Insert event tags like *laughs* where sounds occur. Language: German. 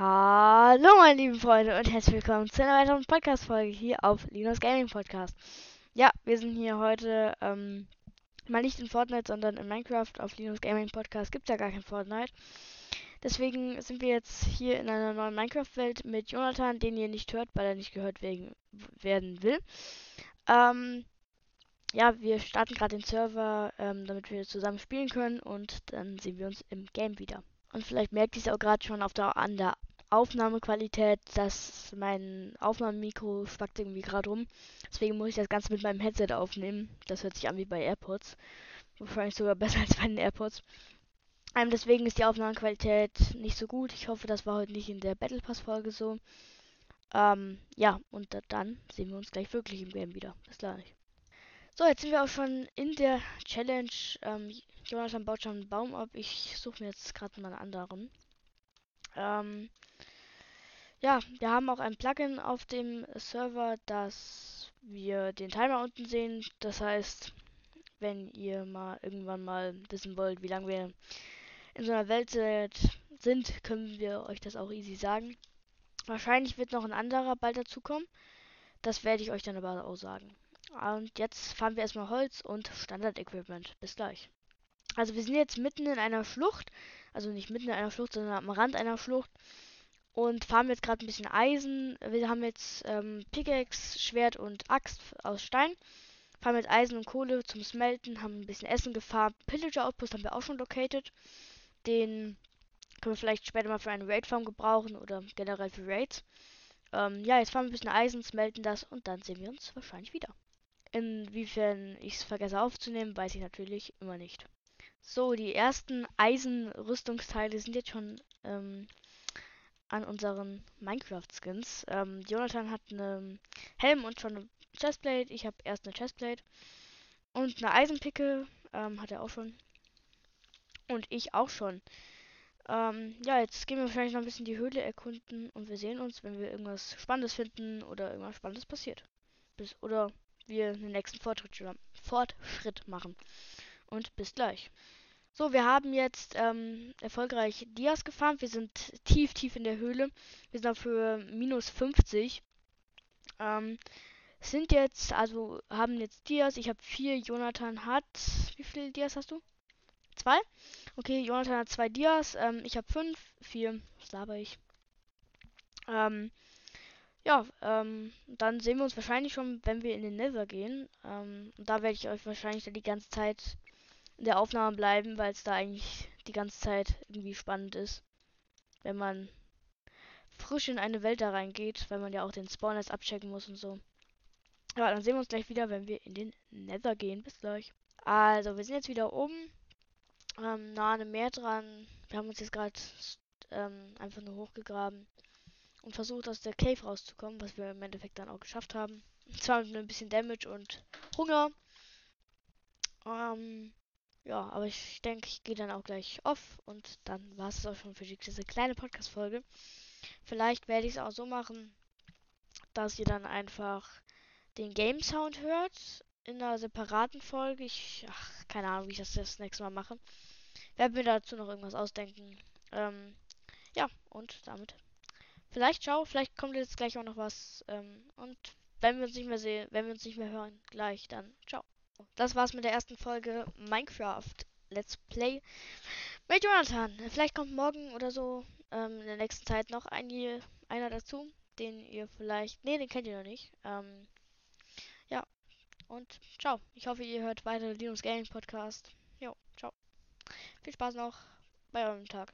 Hallo meine lieben Freunde und herzlich willkommen zu einer weiteren Podcast-Folge hier auf Linus Gaming Podcast. Ja, wir sind hier heute ähm, mal nicht in Fortnite, sondern in Minecraft. Auf Linus Gaming Podcast gibt es ja gar kein Fortnite. Deswegen sind wir jetzt hier in einer neuen Minecraft-Welt mit Jonathan, den ihr nicht hört, weil er nicht gehört wegen, werden will. Ähm, ja, wir starten gerade den Server, ähm, damit wir zusammen spielen können und dann sehen wir uns im Game wieder. Und vielleicht merkt ihr es auch gerade schon auf der, an der Aufnahmequalität, dass mein Aufnahmemikro spackt irgendwie gerade rum. Deswegen muss ich das Ganze mit meinem Headset aufnehmen. Das hört sich an wie bei AirPods. Wahrscheinlich sogar *laughs* besser als bei den AirPods. Ähm, deswegen ist die Aufnahmequalität nicht so gut. Ich hoffe, das war heute nicht in der Battle Pass Folge so. Ähm, ja, und dann sehen wir uns gleich wirklich im Game wieder. Bis gleich. So, jetzt sind wir auch schon in der Challenge. Ähm, Jonathan baut schon einen Baum ab. Ich suche mir jetzt gerade mal einen anderen. Ähm, ja, wir haben auch ein Plugin auf dem Server, dass wir den Timer unten sehen. Das heißt, wenn ihr mal irgendwann mal wissen wollt, wie lange wir in so einer Welt sind, können wir euch das auch easy sagen. Wahrscheinlich wird noch ein anderer bald dazukommen. Das werde ich euch dann aber auch sagen. Und jetzt fahren wir erstmal Holz und Standard-Equipment. Bis gleich. Also wir sind jetzt mitten in einer Schlucht. Also nicht mitten in einer Schlucht, sondern am Rand einer Schlucht und farmen jetzt gerade ein bisschen Eisen. Wir haben jetzt ähm, Pickaxe, Schwert und Axt aus Stein. Farmen jetzt Eisen und Kohle zum Smelten, haben ein bisschen Essen gefarmt. Pillager Outpost haben wir auch schon located. Den können wir vielleicht später mal für eine Raid-Farm gebrauchen oder generell für Raids. Ähm, ja, jetzt fahren wir ein bisschen Eisen, smelten das und dann sehen wir uns wahrscheinlich wieder. Inwiefern ich es vergesse aufzunehmen, weiß ich natürlich immer nicht. So, die ersten Eisenrüstungsteile sind jetzt schon ähm, an unseren Minecraft-Skins. Ähm, Jonathan hat einen Helm und schon eine Chestplate. Ich habe erst eine Chestplate. Und eine Eisenpicke ähm, hat er auch schon. Und ich auch schon. Ähm, ja, jetzt gehen wir wahrscheinlich noch ein bisschen die Höhle erkunden und wir sehen uns, wenn wir irgendwas Spannendes finden oder irgendwas Spannendes passiert. Bis, oder wir den nächsten Fortschritt, Fortschritt machen. Und bis gleich. So, wir haben jetzt ähm, erfolgreich Dias gefarmt. Wir sind tief, tief in der Höhle. Wir sind Höhe minus 50. Ähm, sind jetzt, also haben jetzt Dias. Ich habe vier. Jonathan hat. Wie viele Dias hast du? Zwei? Okay, Jonathan hat zwei Dias. Ähm, ich habe fünf. Vier. Was laber ich? Ähm, ja, ähm, dann sehen wir uns wahrscheinlich schon, wenn wir in den Nether gehen. Ähm, da werde ich euch wahrscheinlich dann die ganze Zeit der Aufnahme bleiben, weil es da eigentlich die ganze Zeit irgendwie spannend ist. Wenn man frisch in eine Welt da reingeht, weil man ja auch den Spawn erst abchecken muss und so. Ja, dann sehen wir uns gleich wieder, wenn wir in den Nether gehen. Bis gleich. Also, wir sind jetzt wieder oben. Ähm, nah an dem Meer dran. Wir haben uns jetzt gerade ähm, einfach nur hochgegraben und versucht aus der Cave rauszukommen, was wir im Endeffekt dann auch geschafft haben. *laughs* Zwar mit ein bisschen Damage und Hunger. Ähm, ja, aber ich denke, ich gehe dann auch gleich off und dann war es auch schon für diese kleine Podcast-Folge. Vielleicht werde ich es auch so machen, dass ihr dann einfach den Game Sound hört in einer separaten Folge. Ich, ach, keine Ahnung, wie ich das das nächste Mal mache. Werde mir dazu noch irgendwas ausdenken. Ähm, ja, und damit. Vielleicht ciao, vielleicht kommt jetzt gleich auch noch was. Ähm, und wenn wir uns nicht mehr sehen, wenn wir uns nicht mehr hören, gleich dann ciao. Das war's mit der ersten Folge Minecraft Let's Play mit Jonathan. Vielleicht kommt morgen oder so ähm, in der nächsten Zeit noch ein, einer dazu, den ihr vielleicht. Ne, den kennt ihr noch nicht. Ähm, ja. Und ciao. Ich hoffe, ihr hört weiter Linux Gaming Podcast. Jo, ciao. Viel Spaß noch bei eurem Tag.